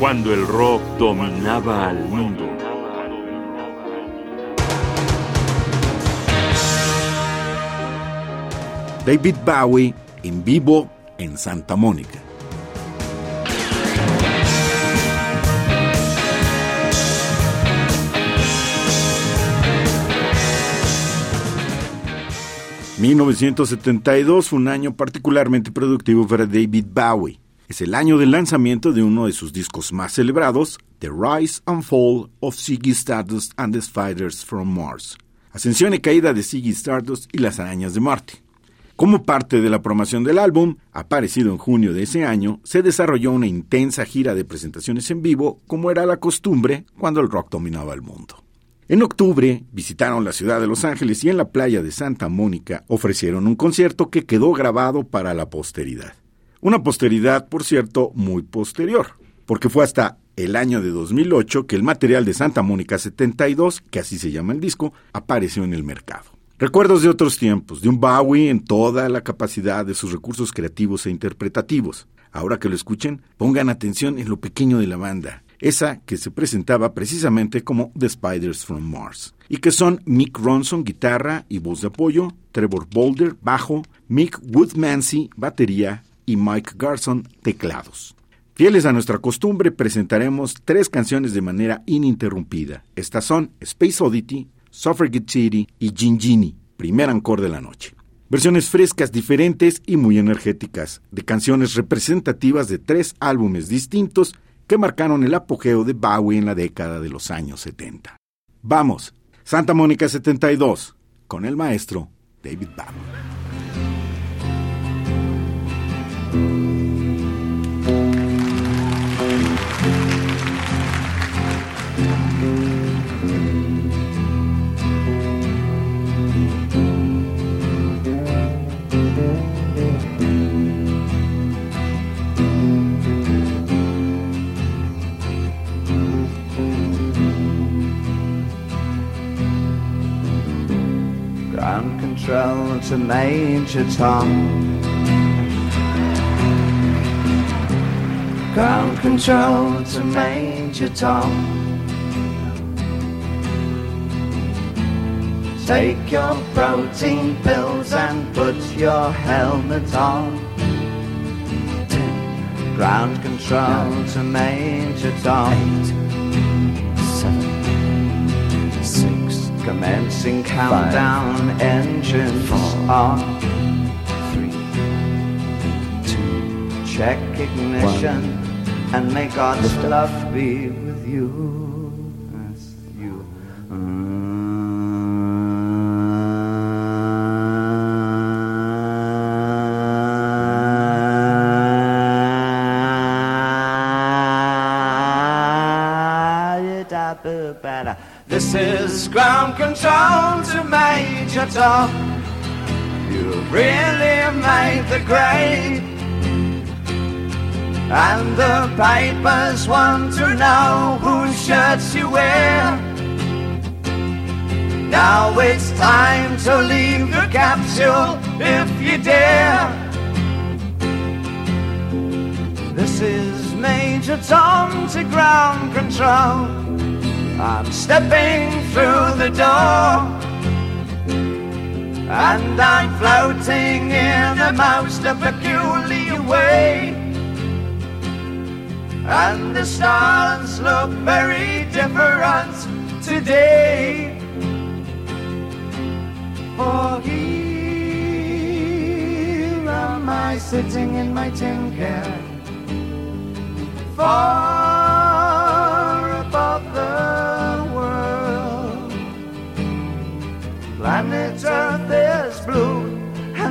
cuando el rock dominaba al mundo. David Bowie en vivo en Santa Mónica. ...1972 fue un año particularmente productivo para David Bowie. Es el año del lanzamiento de uno de sus discos más celebrados, The Rise and Fall of Ziggy Stardust and the Spiders from Mars. Ascensión y caída de Ziggy Stardust y las arañas de Marte. Como parte de la promoción del álbum, aparecido en junio de ese año, se desarrolló una intensa gira de presentaciones en vivo, como era la costumbre cuando el rock dominaba el mundo. En octubre visitaron la ciudad de Los Ángeles y en la playa de Santa Mónica ofrecieron un concierto que quedó grabado para la posteridad. Una posteridad, por cierto, muy posterior, porque fue hasta el año de 2008 que el material de Santa Mónica 72, que así se llama el disco, apareció en el mercado. Recuerdos de otros tiempos, de un Bowie en toda la capacidad de sus recursos creativos e interpretativos. Ahora que lo escuchen, pongan atención en lo pequeño de la banda, esa que se presentaba precisamente como The Spiders from Mars, y que son Mick Ronson, guitarra y voz de apoyo, Trevor Boulder, bajo, Mick Woodmansey, batería y Mike Garson, teclados. Fieles a nuestra costumbre, presentaremos tres canciones de manera ininterrumpida. Estas son Space Oddity, Suffragette City y Gingini, primer encore de la noche. Versiones frescas, diferentes y muy energéticas, de canciones representativas de tres álbumes distintos que marcaron el apogeo de Bowie en la década de los años 70. Vamos, Santa Mónica 72, con el maestro David Bowie. To Major Tom. Ground control to Major Tom. Take your protein pills and put your helmet on. Ground control to Major Tom. Commencing countdown, five, engines four, on. Three, two, check ignition, one. and may God's love be with you. You. This is ground control to Major Tom. You've really made the grade. And the papers want to know whose shirts you wear. Now it's time to leave the capsule if you dare. This is Major Tom to ground control. I'm stepping through the door and I'm floating in a most peculiar way. And the stars look very different today. For here am I sitting in my tin can. Far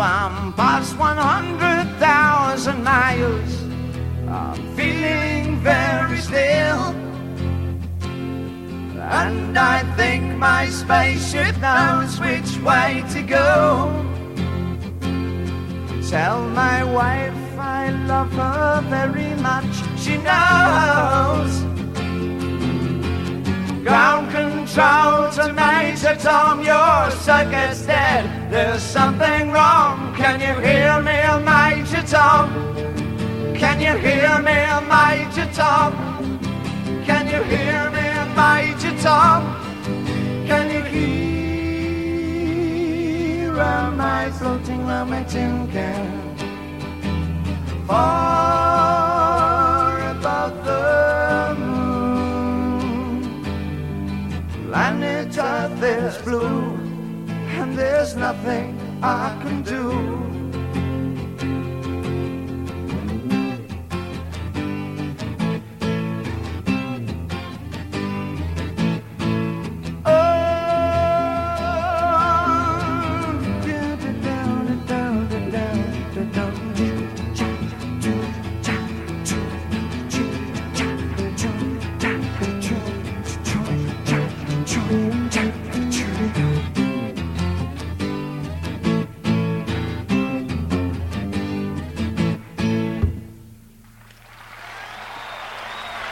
I'm past 100,000 miles. I'm feeling very still. And I think my spaceship knows which way to go. Tell my wife I love her very much. She knows. Ground control. Tom, your circuit's dead. There's something wrong. Can you hear me, Major Tom? Can you hear me, Major Tom? Can you hear me, Major Tom? Can you hear my floating around my can? Fall nothing I can do.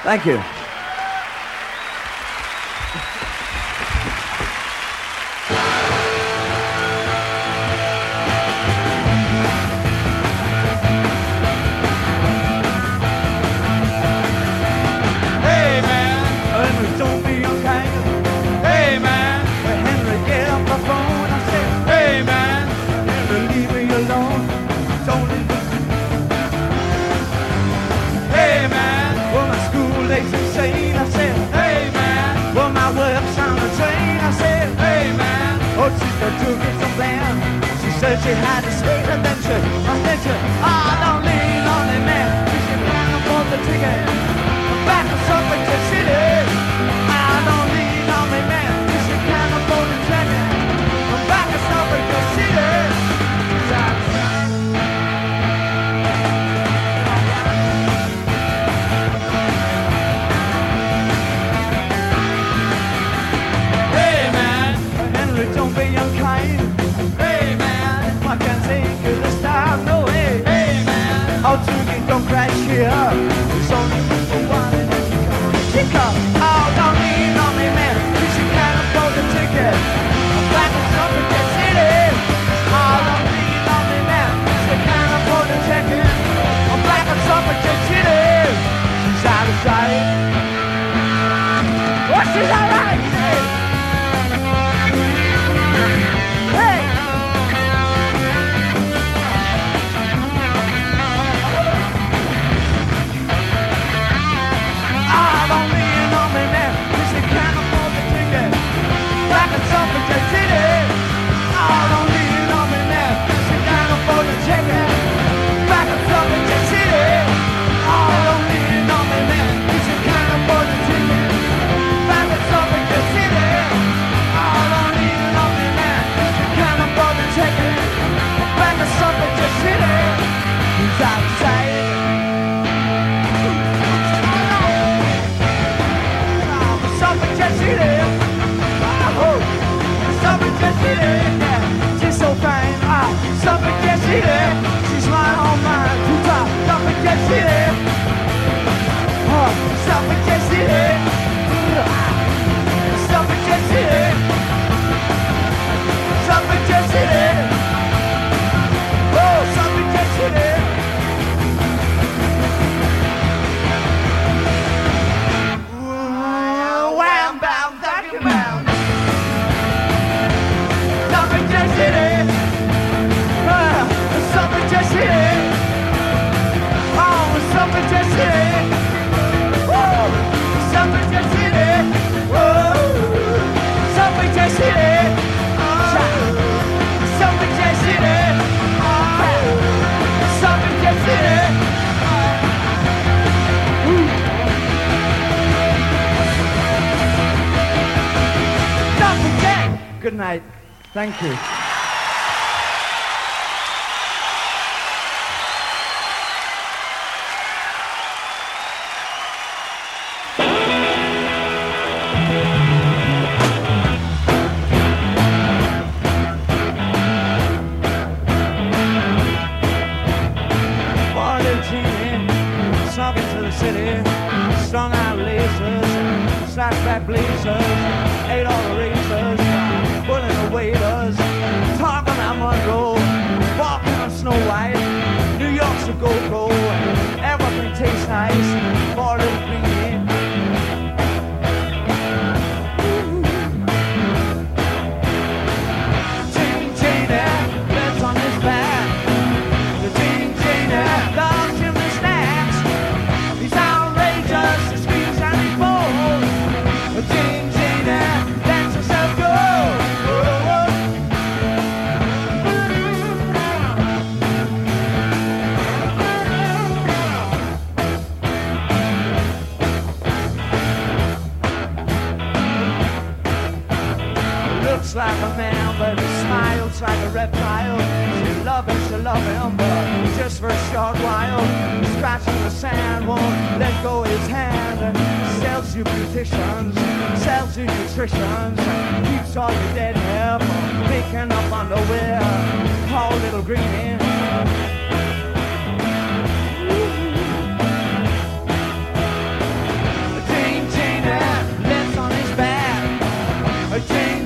Thank you. she had a sweet adventure. lady. good night. Thank you. city, strung out lasers, slashback blazers, ate all the razors. trial. She'll love him, she'll love him, but just for a short while. Scratching the sand won't let go his hand. Sells you beauticians, sells you nutritions. Keeps all your dead hair from picking up underwear. Poor little greenie. Jane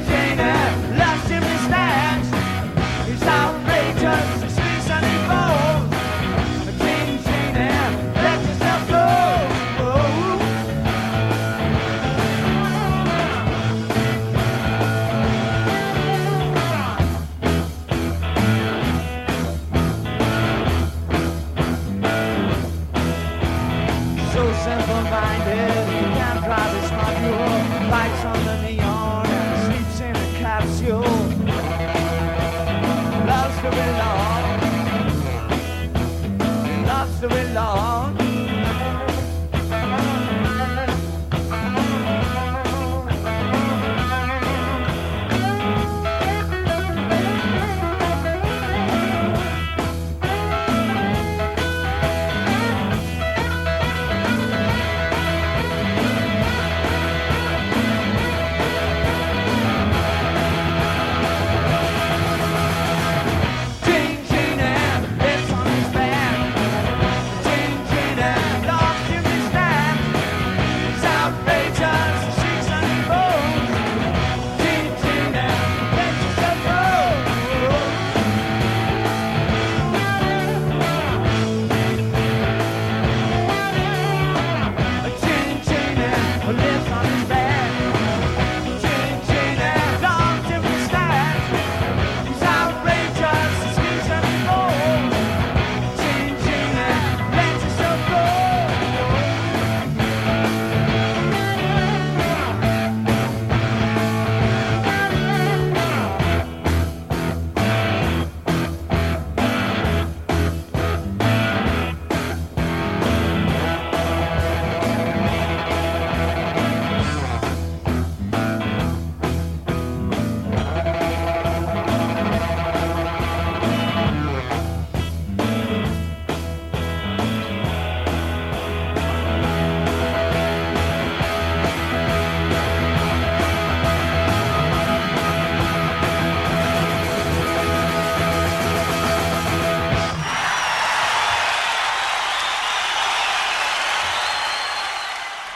astronomy